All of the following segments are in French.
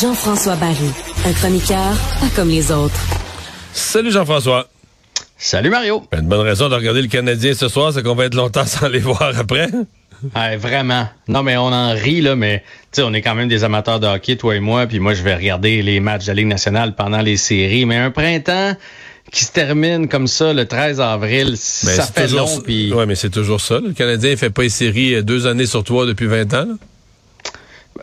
Jean-François Barry, un chroniqueur pas comme les autres. Salut Jean-François. Salut Mario. Une bonne raison de regarder le Canadien ce soir, c'est qu'on va être longtemps sans les voir après. Ouais, vraiment. Non, mais on en rit, là, mais tu on est quand même des amateurs de hockey, toi et moi, puis moi, je vais regarder les matchs de la Ligue nationale pendant les séries. Mais un printemps qui se termine comme ça le 13 avril, ben, ça fait long. Puis... Oui, mais c'est toujours ça. Le Canadien fait pas les séries euh, deux années sur trois depuis 20 ans. Là.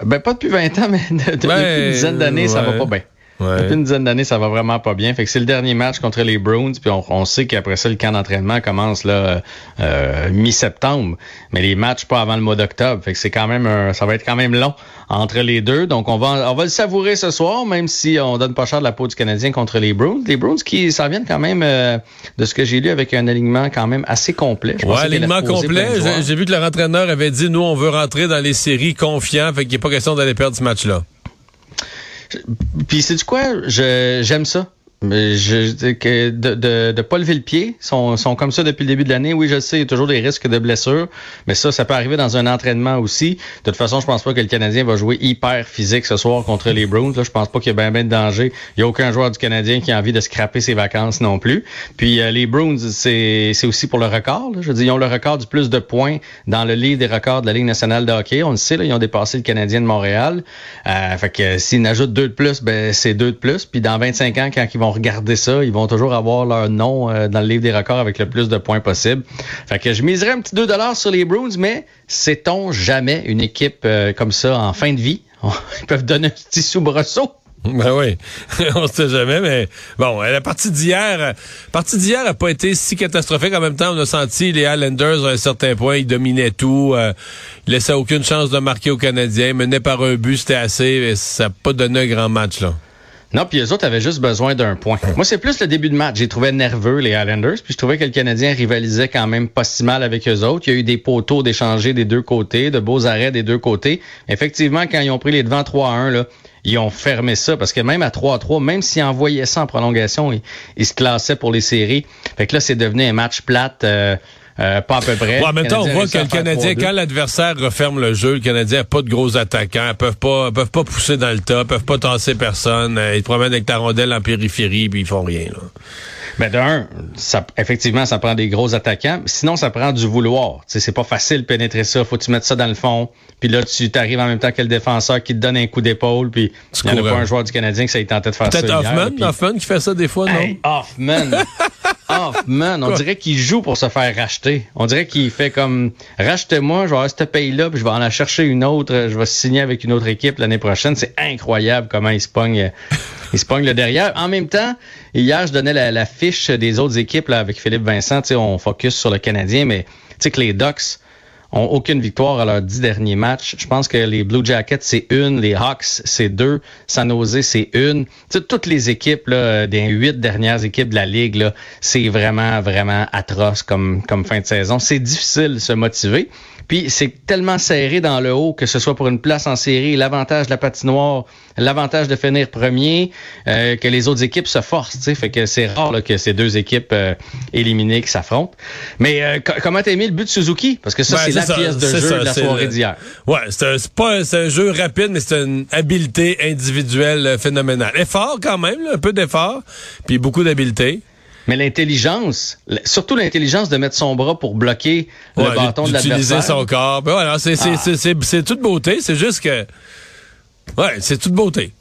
Ben, pas depuis 20 ans, mais depuis une dizaine d'années, ça va pas bien. Depuis une dizaine d'années, ça va vraiment pas bien. Fait que c'est le dernier match contre les Bruins, puis on, sait qu'après ça, le camp d'entraînement commence là euh, mi-septembre. Mais les matchs pas avant le mois d'octobre. Fait que c'est quand même ça va être quand même long entre les deux. Donc on va on va le savourer ce soir, même si on donne pas cher de la peau du Canadien contre les Bruins. Les Bruins qui ça vient quand même euh, de ce que j'ai lu avec un alignement quand même assez complet. Je ouais, alignement complet. J'ai vu que leur entraîneur avait dit nous on veut rentrer dans les séries confiants, fait qu'il n'est pas question d'aller perdre ce match-là. Puis c'est du quoi? j'aime ça. Mais je que de, de, de pas lever le pied, sont, sont comme ça depuis le début de l'année. Oui, je sais, il y a toujours des risques de blessures, mais ça, ça peut arriver dans un entraînement aussi. De toute façon, je pense pas que le Canadien va jouer hyper physique ce soir contre les Bruins. Là, je pense pas qu'il y a bien ben de danger. Il y a aucun joueur du Canadien qui a envie de scraper ses vacances non plus. Puis euh, les Bruins, c'est, aussi pour le record. Là. Je dire, ils ont le record du plus de points dans le livre des records de la Ligue nationale de hockey. On le sait, là, ils ont dépassé le Canadien de Montréal. Euh, fait que s'ils n'ajoutent deux de plus, ben c'est deux de plus. Puis dans 25 ans, quand ils vont regarder ça, ils vont toujours avoir leur nom euh, dans le livre des records avec le plus de points possible. Fait que je miserais un petit 2 sur les Bruins, mais sait-on jamais une équipe euh, comme ça en fin de vie? Ils peuvent donner un petit soubresaut. Ben oui, on sait jamais, mais bon, la partie d'hier, partie d'hier a pas été si catastrophique. En même temps, on a senti les Islanders à un certain point, ils dominaient tout, euh, ils laissaient aucune chance de marquer aux Canadiens, menaient par un but, c'était assez, mais ça n'a pas donné un grand match là. Non, puis les autres avaient juste besoin d'un point. Moi, c'est plus le début de match. J'ai trouvé nerveux les Islanders, puis je trouvais que le Canadien rivalisait quand même pas si mal avec eux autres. Il y a eu des poteaux d'échanger des deux côtés, de beaux arrêts des deux côtés. Effectivement, quand ils ont pris les devants 3-1, là, ils ont fermé ça parce que même à 3-3, même s'ils envoyaient ça en prolongation, ils, se classaient pour les séries. Fait que là, c'est devenu un match plate. Euh, euh, pas à peu près. Ouais, en même temps, on voit que le Canadien, quand l'adversaire referme le jeu, le Canadien n'a pas de gros attaquants, ils peuvent pas, peuvent pas pousser dans le tas, peuvent pas tasser personne, euh, ils te promènent avec ta rondelle en périphérie, puis ils font rien. Là. Ben d'un, ça, effectivement, ça prend des gros attaquants. Sinon, ça prend du vouloir. C'est pas facile de pénétrer ça. Faut que tu mettes ça dans le fond. Puis là, tu t'arrives en même temps que le défenseur qui te donne un coup d'épaule. Puis il n'y en a pas un joueur du Canadien qui ça tenté de faire ça. Peut-être Hoffman, Hoffman qui fait ça des fois, non? Hoffman. Hoffman, on dirait qu'il joue pour se faire racheter. On dirait qu'il fait comme rachetez-moi, je vais avoir cette paye-là, puis je vais en aller chercher une autre, je vais signer avec une autre équipe l'année prochaine. C'est incroyable comment il se pogne, il se pogne le derrière. En même temps, hier, je donnais la, fiche des autres équipes là, avec Philippe Vincent. On focus sur le Canadien, mais tu que les Ducks ont aucune victoire à leurs dix derniers matchs. Je pense que les Blue Jackets, c'est une, les Hawks, c'est deux, San Jose, c'est une. toutes les équipes des huit dernières équipes de la Ligue, c'est vraiment, vraiment atroce comme, comme fin de saison. C'est difficile de se motiver. Puis c'est tellement serré dans le haut, que ce soit pour une place en série, l'avantage de la patinoire, l'avantage de finir premier, euh, que les autres équipes se forcent. sais, Fait que c'est rare là, que ces deux équipes euh, éliminées qui s'affrontent. Mais euh, comment t'as aimé le but de Suzuki? Parce que ça, c'est la pièce de jeu de la soirée d'hier. Ouais, c'est pas un jeu rapide, mais c'est une habileté individuelle phénoménale. Effort quand même, un peu d'effort, puis beaucoup d'habileté. Mais l'intelligence, surtout l'intelligence de mettre son bras pour bloquer le bâton de l'adversaire. D'utiliser son corps. Ben voilà, ah. c'est toute beauté. C'est juste que... Ouais, c'est toute beauté.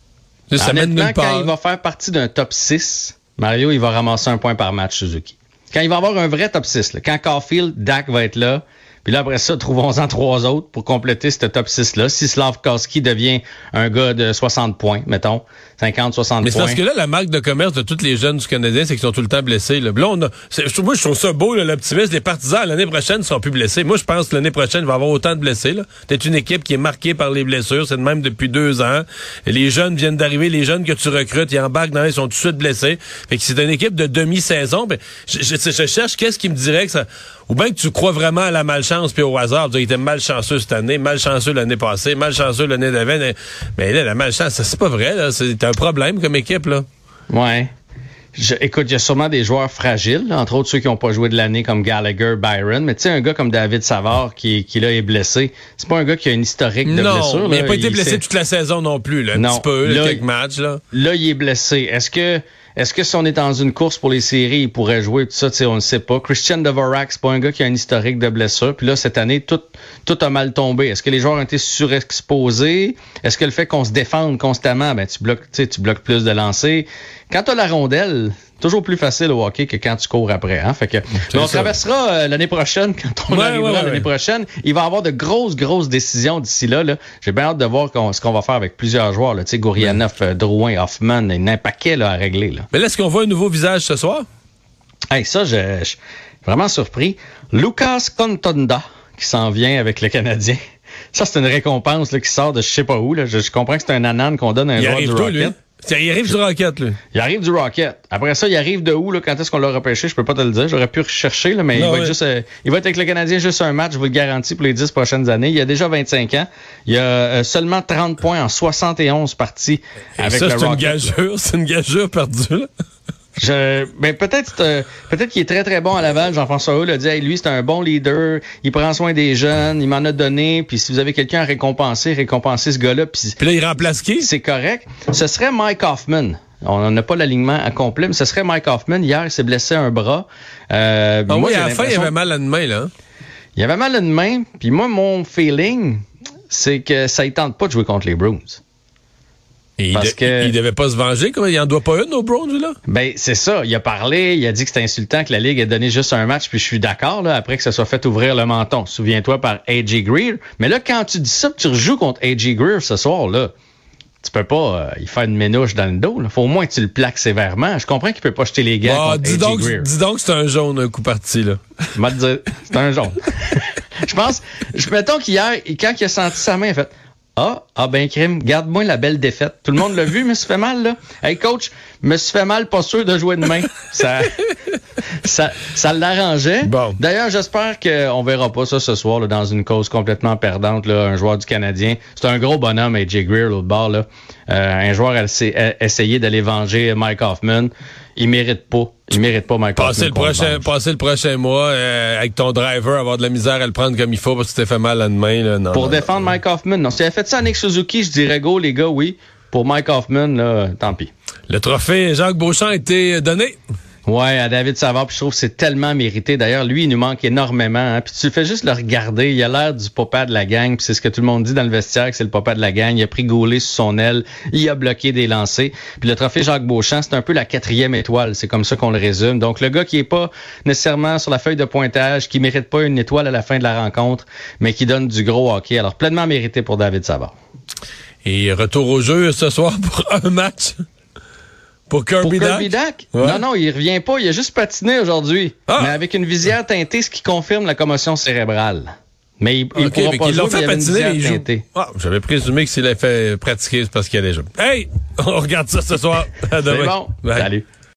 Ça mène quand il va faire partie d'un top 6, Mario, il va ramasser un point par match, Suzuki. Quand il va avoir un vrai top 6, là, quand Caulfield, Dak va être là, puis là, après ça, trouvons-en trois autres pour compléter ce top 6-là. Si Slavkowski devient un gars de 60 points, mettons, 50, 60 Mais points. Mais parce que là, la marque de commerce de tous les jeunes du Canadien, c'est qu'ils sont tout le temps blessés. Là, là on a, moi, je trouve ça beau, l'optimisme. Les partisans, l'année prochaine, seront plus blessés. Moi, je pense que l'année prochaine, il va y avoir autant de blessés. C'est une équipe qui est marquée par les blessures. C'est de même depuis deux ans. les jeunes viennent d'arriver. Les jeunes que tu recrutes, ils embarquent dans ils sont tout de suite blessés. Fait que c'est une équipe de demi-saison. Ben, je, je cherche qu'est-ce qui me dirait que ça ou bien que tu crois vraiment à la malchance puis au hasard. Il était malchanceux cette année, malchanceux l'année passée, malchanceux l'année d'avant. Mais là, la malchance, c'est pas vrai. C'est un problème comme équipe. là. Ouais. je, écoute, il y a sûrement des joueurs fragiles, entre autres ceux qui n'ont pas joué de l'année comme Gallagher, Byron. Mais tu sais, un gars comme David Savard qui, qui là est blessé, c'est pas un gars qui a une historique de non, blessure. mais là. il n'a pas été blessé toute la saison non plus, là, un Non. petit peu, Là, quelques matchs. Là. Là, il est blessé. Est-ce que est-ce que si on est dans une course pour les séries, il pourrait jouer tout ça, on ne sait pas. Christian Dvorak, c'est pas un gars qui a un historique de blessure. Puis là, cette année, tout, tout a mal tombé. Est-ce que les joueurs ont été surexposés? Est-ce que le fait qu'on se défende constamment, ben tu bloques, tu bloques plus de lancers? Quand tu la rondelle, toujours plus facile au hockey que quand tu cours après. Hein? Fait que mais on ça. traversera euh, l'année prochaine, quand on Ouais, arrivera ouais, ouais, l'année prochaine. Il va y avoir de grosses, grosses décisions d'ici là. là. J'ai bien hâte de voir ce qu'on va faire avec plusieurs joueurs. Là. Tu sais, Gourianov, euh, Drouin, Hoffman, il y a un paquet là, à régler. Là. Mais là, est-ce qu'on voit un nouveau visage ce soir? Hey, ça, je, je suis vraiment surpris. Lucas Contonda, qui s'en vient avec le Canadien. Ça, c'est une récompense là, qui sort de je sais pas où. Là. Je, je comprends que c'est un ananan qu'on donne à un Il joueur du Rocket. lui? Il arrive du Rocket, lui. Il arrive du Rocket. Après ça, il arrive de où, là, quand est-ce qu'on l'a repêché? Je peux pas te le dire. J'aurais pu rechercher, là, mais Non, il, va ouais. être juste, euh, il va être avec le Canadien juste un match, je vous le garantis, pour les 10 prochaines années. Il a déjà 25 ans. Il a euh, seulement 30 points en 71 parties Et avec ça, le c'est une Rocket. gageure. C'est une gageure perdue, là. Je, ben peut-être euh, peut-être qu'il est très très bon à Laval. Jean-François Hull a dit hey, lui c'est un bon leader, il prend soin des jeunes, il m'en a donné. Puis si vous avez quelqu'un à récompenser, récompensez ce gars-là. Puis Puis là, il remplace qui? c'est correct. Ce serait Mike Hoffman. On n'a pas l'alignement à complet, mais ce serait Mike Hoffman. Hier, il s'est blessé un bras. Euh, Ah moi, oui, j'ai à la fin, il avait mal à une main, là. hein? il avait mal à une main. Puis moi, mon feeling, c'est que ça ne tente pas de jouer contre les Bruins. Et il, Parce de- que- il devait pas se venger, comme il en doit pas une au Browns, lui, là? Ben, c'est ça. Il a parlé, il a dit que c'était insultant que la Ligue ait donné juste un match, puis je suis d'accord, là, après que ça soit fait ouvrir le menton. Souviens-toi par A.J. Greer. Mais là, quand tu dis ça, tu rejoues contre A.J. Greer ce soir, là, tu peux pas euh, y faire une ménouche dans le dos. Là. Faut au moins que tu le plaques sévèrement. Je comprends qu'il peut pas jeter les gants Ah, contre dis, A.J. donc, Greer. dis donc que c'est un jaune, un coup parti, là. C'est un jaune. je pense, je, mettons qu'hier, quand il a senti sa main, il a fait Ah, ah ben crime, garde-moi la belle défaite. Tout le monde l'a vu, me suis fait mal, là. Hey coach, me suis fait mal, pas sûr de jouer demain. Ça, ça, ça l'arrangeait. Bon. D'ailleurs, j'espère qu'on verra pas ça ce soir là, dans une cause complètement perdante, là, un joueur du Canadien. C'est un gros bonhomme, AJ Greer, l'autre bord, là. Euh, un joueur a, essayé- a d'aller venger Mike Hoffman. Il mérite pas. Il mérite pas Mike Passer Hoffman. le, prochain, passer le prochain mois euh, avec ton driver, avoir de la misère à le prendre comme il faut parce que tu t'es fait mal une main, là. Non, Pour non, défendre Mike Hoffman. Non, si avait fait ça à Nick Suzuki, je dirais go, les gars, oui. Pour Mike Hoffman, là, tant pis. Le trophée Jacques Beauchamp a été donné. Ouais, à David Savard, puis je trouve que c'est tellement mérité. D'ailleurs, lui, il nous manque énormément. hein. Puis tu fais juste le regarder, il a l'air du papa de la gang, puis c'est ce que tout le monde dit dans le vestiaire, que c'est le papa de la gang. Il a pris Gaulet sous son aile, il a bloqué des lancers. Puis le trophée Jacques Beauchamp, c'est un peu la quatrième étoile, c'est comme ça qu'on le résume. Donc le gars qui est pas nécessairement sur la feuille de pointage, qui mérite pas une étoile à la fin de la rencontre, mais qui donne du gros hockey. Alors pleinement mérité pour David Savard. Et retour au jeu ce soir pour un match. Pour Kirby, Pour. Kirby? Ouais. Non, non, il revient pas. Il a juste patiné aujourd'hui. Ah! Mais avec une visière teintée, ce qui confirme la commotion cérébrale. Mais il, il OK, pourra mais pas qu'ils l'ont jouer, fait patiner les joues. Ah, J'avais présumé que s'il avait fait pratiquer, c'est parce qu'il y a des jeux. Hey! On regarde ça ce soir. À C'est demain. bon. Bye. Salut.